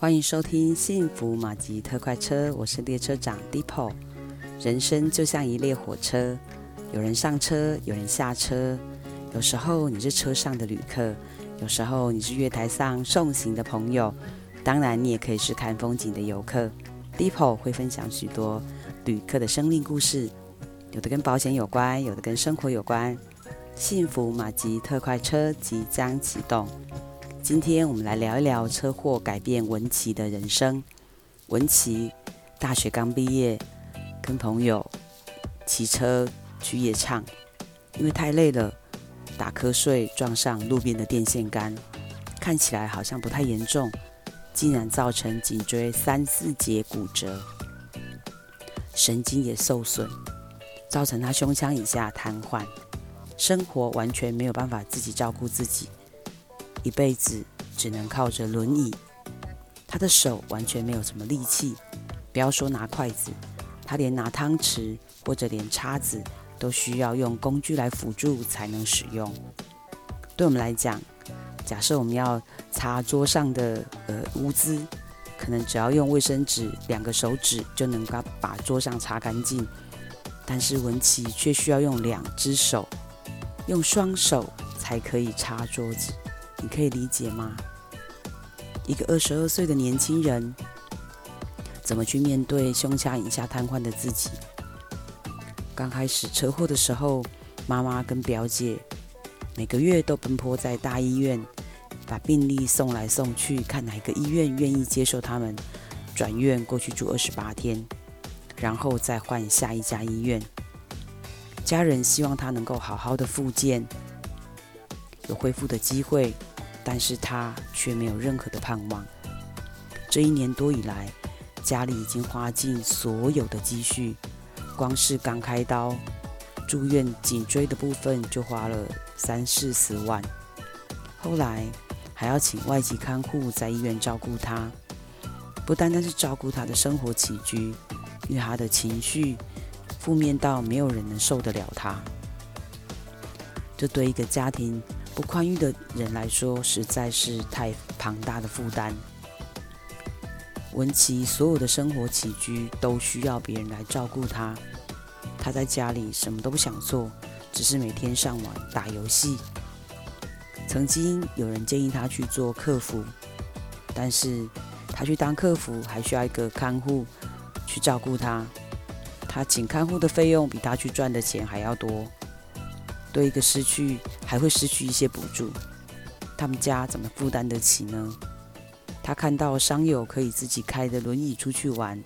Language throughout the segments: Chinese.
欢迎收听幸福马吉特快车，我是列车长 Deepo。人生就像一列火车，有人上车，有人下车。有时候你是车上的旅客，有时候你是月台上送行的朋友，当然你也可以是看风景的游客。Deepo 会分享许多旅客的生命故事，有的跟保险有关，有的跟生活有关。幸福马吉特快车即将启动。今天我们来聊一聊车祸改变文琪的人生。文琪大学刚毕业，跟朋友骑车去夜唱，因为太累了，打瞌睡撞上路边的电线杆，看起来好像不太严重，竟然造成颈椎三四节骨折，神经也受损，造成他胸腔以下瘫痪，生活完全没有办法自己照顾自己。一辈子只能靠着轮椅，他的手完全没有什么力气，不要说拿筷子，他连拿汤匙或者连叉子都需要用工具来辅助才能使用。对我们来讲，假设我们要擦桌上的呃污渍，可能只要用卫生纸两个手指就能够把桌上擦干净，但是文琪却需要用两只手，用双手才可以擦桌子。你可以理解吗？一个二十二岁的年轻人，怎么去面对胸腔以下瘫痪的自己？刚开始车祸的时候，妈妈跟表姐每个月都奔波在大医院，把病历送来送去，看哪个医院愿意接受他们，转院过去住二十八天，然后再换下一家医院。家人希望他能够好好的复健，有恢复的机会。但是他却没有任何的盼望。这一年多以来，家里已经花尽所有的积蓄，光是刚开刀、住院颈椎的部分就花了三四十万。后来还要请外籍看护在医院照顾他，不单单是照顾他的生活起居，因为他的情绪负面到没有人能受得了他。这对一个家庭。不宽裕的人来说，实在是太庞大的负担。文琪所有的生活起居都需要别人来照顾他。他在家里什么都不想做，只是每天上网打游戏。曾经有人建议他去做客服，但是他去当客服还需要一个看护去照顾他。他请看护的费用比他去赚的钱还要多。对一个失去，还会失去一些补助，他们家怎么负担得起呢？他看到商友可以自己开着轮椅出去玩，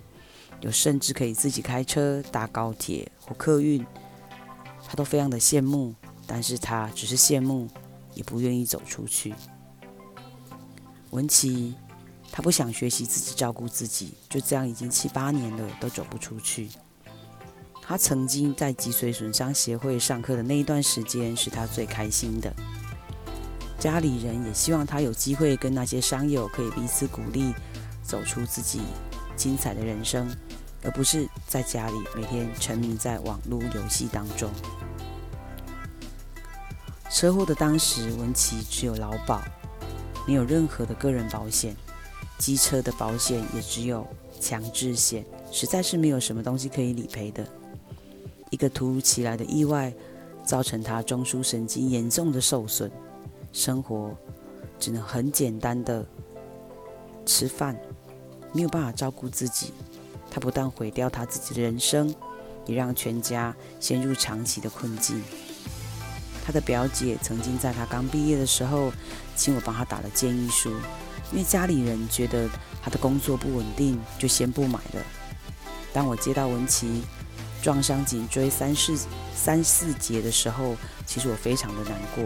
有甚至可以自己开车搭高铁或客运，他都非常的羡慕，但是他只是羡慕，也不愿意走出去。文琪，他不想学习自己照顾自己，就这样已经七八年了，都走不出去。他曾经在脊髓损伤协会上课的那一段时间，是他最开心的。家里人也希望他有机会跟那些伤友可以彼此鼓励，走出自己精彩的人生，而不是在家里每天沉迷在网络游戏当中。车祸的当时，文琪只有劳保，没有任何的个人保险，机车的保险也只有强制险，实在是没有什么东西可以理赔的。一个突如其来的意外，造成他中枢神经严重的受损，生活只能很简单的吃饭，没有办法照顾自己。他不但毁掉他自己的人生，也让全家陷入长期的困境。他的表姐曾经在他刚毕业的时候，请我帮他打了建议书，因为家里人觉得他的工作不稳定，就先不买了。当我接到文琪。撞伤颈椎三四三四节的时候，其实我非常的难过，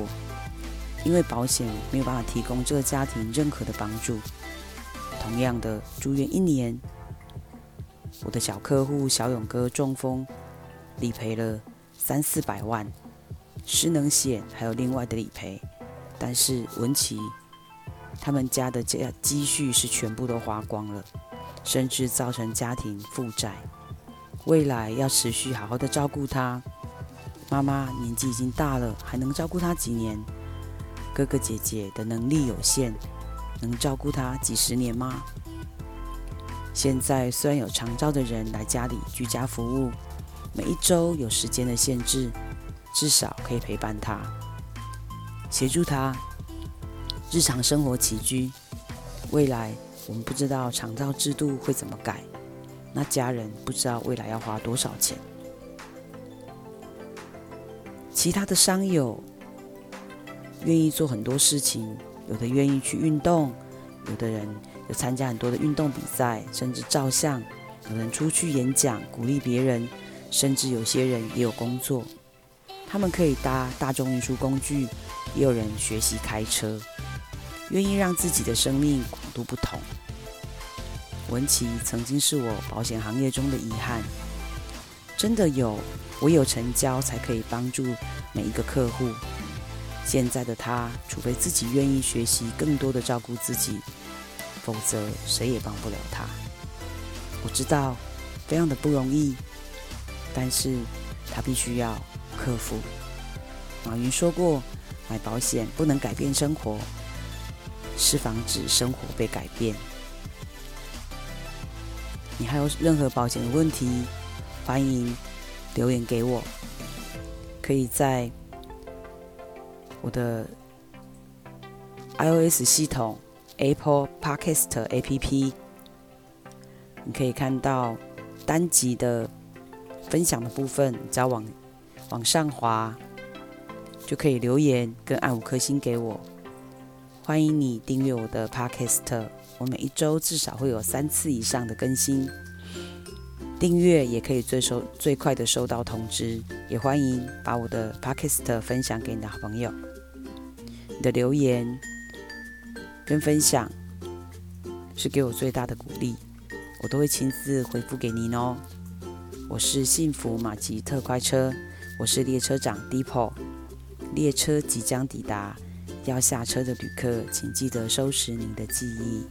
因为保险没有办法提供这个家庭任何的帮助。同样的，住院一年，我的小客户小勇哥中风，理赔了三四百万，失能险还有另外的理赔，但是文琪他们家的积积蓄是全部都花光了，甚至造成家庭负债。未来要持续好好的照顾他，妈妈年纪已经大了，还能照顾他几年？哥哥姐姐的能力有限，能照顾他几十年吗？现在虽然有长照的人来家里居家服务，每一周有时间的限制，至少可以陪伴他，协助他日常生活起居。未来我们不知道长照制度会怎么改，那家人不知道未来要花多少钱。其他的商友愿意做很多事情，有的愿意去运动，有的人有参加很多的运动比赛，甚至照相；有人出去演讲，鼓励别人，甚至有些人也有工作。他们可以搭大众运输工具，也有人学习开车。愿意让自己的生命广度不同。文琪曾经是我保险行业中的遗憾，真的有唯有成交才可以帮助每一个客户。现在的他，除非自己愿意学习更多的照顾自己，否则谁也帮不了他。我知道非常的不容易，但是他必须要克服。马云说过，买保险不能改变生活。是防止生活被改变。你还有任何保险的问题，欢迎留言给我。可以在我的 iOS 系统 Apple Podcast APP，你可以看到单集的分享的部分，只要往往上滑，就可以留言跟按五颗星给我。欢迎你订阅我的 Podcast，我每一周至少会有三次以上的更新。订阅也可以最收最快的收到通知，也欢迎把我的 Podcast 分享给你的好朋友。你的留言跟分享是给我最大的鼓励，我都会亲自回复给您哦。我是幸福马吉特快车，我是列车长 Deepo，列车即将抵达。要下车的旅客，请记得收拾您的记忆。